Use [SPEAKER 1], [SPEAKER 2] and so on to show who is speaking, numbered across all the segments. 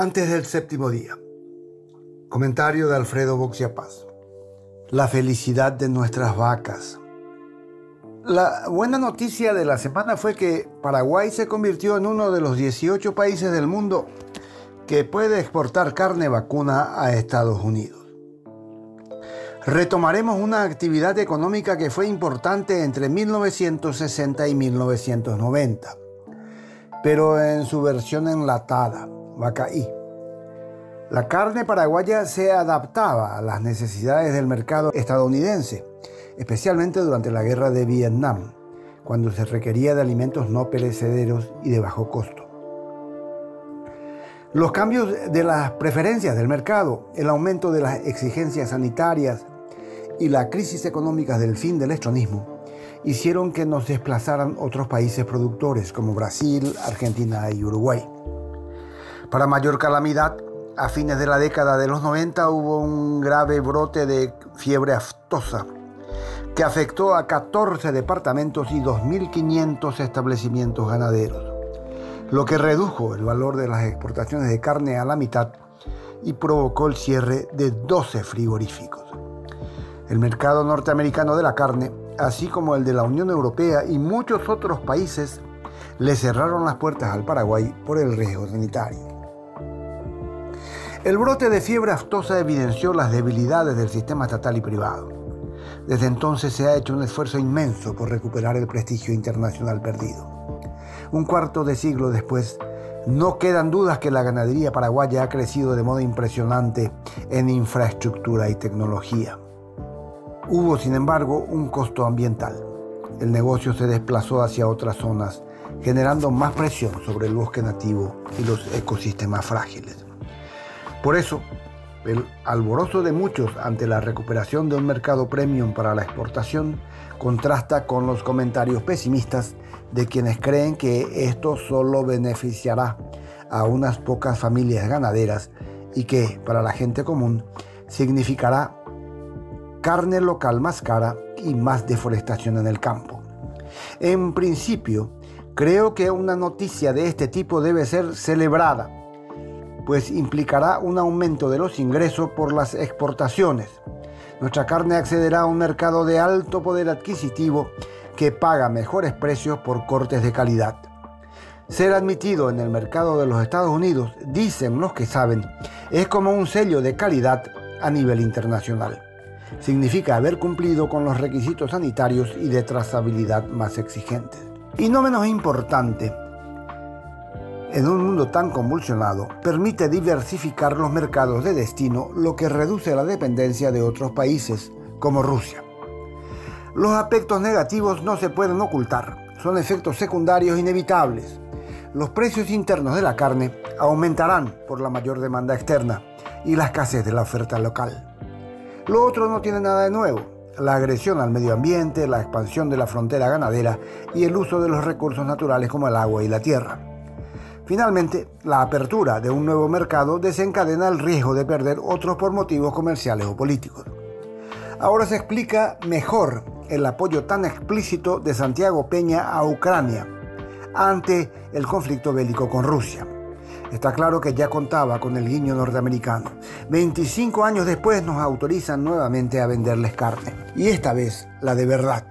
[SPEAKER 1] Antes del séptimo día. Comentario de Alfredo Boxia Paz. La felicidad de nuestras vacas. La buena noticia de la semana fue que Paraguay se convirtió en uno de los 18 países del mundo que puede exportar carne vacuna a Estados Unidos. Retomaremos una actividad económica que fue importante entre 1960 y 1990, pero en su versión enlatada La carne paraguaya se adaptaba a las necesidades del mercado estadounidense, especialmente durante la guerra de Vietnam, cuando se requería de alimentos no perecederos y de bajo costo. Los cambios de las preferencias del mercado, el aumento de las exigencias sanitarias y la crisis económica del fin del estronismo hicieron que nos desplazaran otros países productores como Brasil, Argentina y Uruguay. Para mayor calamidad, a fines de la década de los 90 hubo un grave brote de fiebre aftosa que afectó a 14 departamentos y 2.500 establecimientos ganaderos, lo que redujo el valor de las exportaciones de carne a la mitad y provocó el cierre de 12 frigoríficos. El mercado norteamericano de la carne, así como el de la Unión Europea y muchos otros países, le cerraron las puertas al Paraguay por el riesgo sanitario. El brote de fiebre aftosa evidenció las debilidades del sistema estatal y privado. Desde entonces se ha hecho un esfuerzo inmenso por recuperar el prestigio internacional perdido. Un cuarto de siglo después, no quedan dudas que la ganadería paraguaya ha crecido de modo impresionante en infraestructura y tecnología. Hubo, sin embargo, un costo ambiental. El negocio se desplazó hacia otras zonas, generando más presión sobre el bosque nativo y los ecosistemas frágiles. Por eso, el alborozo de muchos ante la recuperación de un mercado premium para la exportación contrasta con los comentarios pesimistas de quienes creen que esto solo beneficiará a unas pocas familias ganaderas y que para la gente común significará carne local más cara y más deforestación en el campo. En principio, creo que una noticia de este tipo debe ser celebrada pues implicará un aumento de los ingresos por las exportaciones. Nuestra carne accederá a un mercado de alto poder adquisitivo que paga mejores precios por cortes de calidad. Ser admitido en el mercado de los Estados Unidos, dicen los que saben, es como un sello de calidad a nivel internacional. Significa haber cumplido con los requisitos sanitarios y de trazabilidad más exigentes. Y no menos importante, en un mundo tan convulsionado, permite diversificar los mercados de destino, lo que reduce la dependencia de otros países, como Rusia. Los aspectos negativos no se pueden ocultar, son efectos secundarios inevitables. Los precios internos de la carne aumentarán por la mayor demanda externa y la escasez de la oferta local. Lo otro no tiene nada de nuevo, la agresión al medio ambiente, la expansión de la frontera ganadera y el uso de los recursos naturales como el agua y la tierra. Finalmente, la apertura de un nuevo mercado desencadena el riesgo de perder otros por motivos comerciales o políticos. Ahora se explica mejor el apoyo tan explícito de Santiago Peña a Ucrania ante el conflicto bélico con Rusia. Está claro que ya contaba con el guiño norteamericano. 25 años después nos autorizan nuevamente a venderles carne. Y esta vez la de verdad.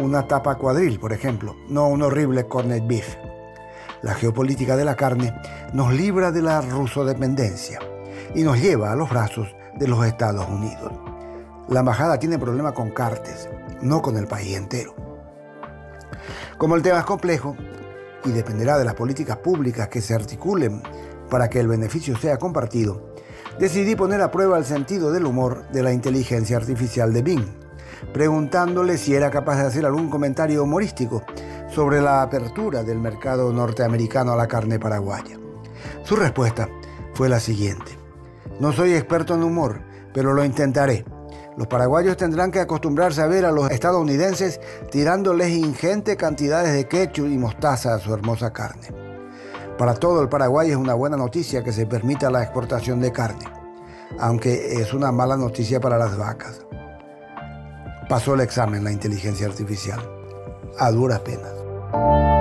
[SPEAKER 1] Una tapa cuadril, por ejemplo, no un horrible cornet beef la geopolítica de la carne nos libra de la rusodependencia y nos lleva a los brazos de los Estados Unidos. La embajada tiene problema con Cartes, no con el país entero. Como el tema es complejo y dependerá de las políticas públicas que se articulen para que el beneficio sea compartido, decidí poner a prueba el sentido del humor de la inteligencia artificial de Bing, preguntándole si era capaz de hacer algún comentario humorístico sobre la apertura del mercado norteamericano a la carne paraguaya. Su respuesta fue la siguiente. No soy experto en humor, pero lo intentaré. Los paraguayos tendrán que acostumbrarse a ver a los estadounidenses tirándoles ingentes cantidades de ketchup y mostaza a su hermosa carne. Para todo el Paraguay es una buena noticia que se permita la exportación de carne, aunque es una mala noticia para las vacas. Pasó el examen la inteligencia artificial, a duras penas. Thank you.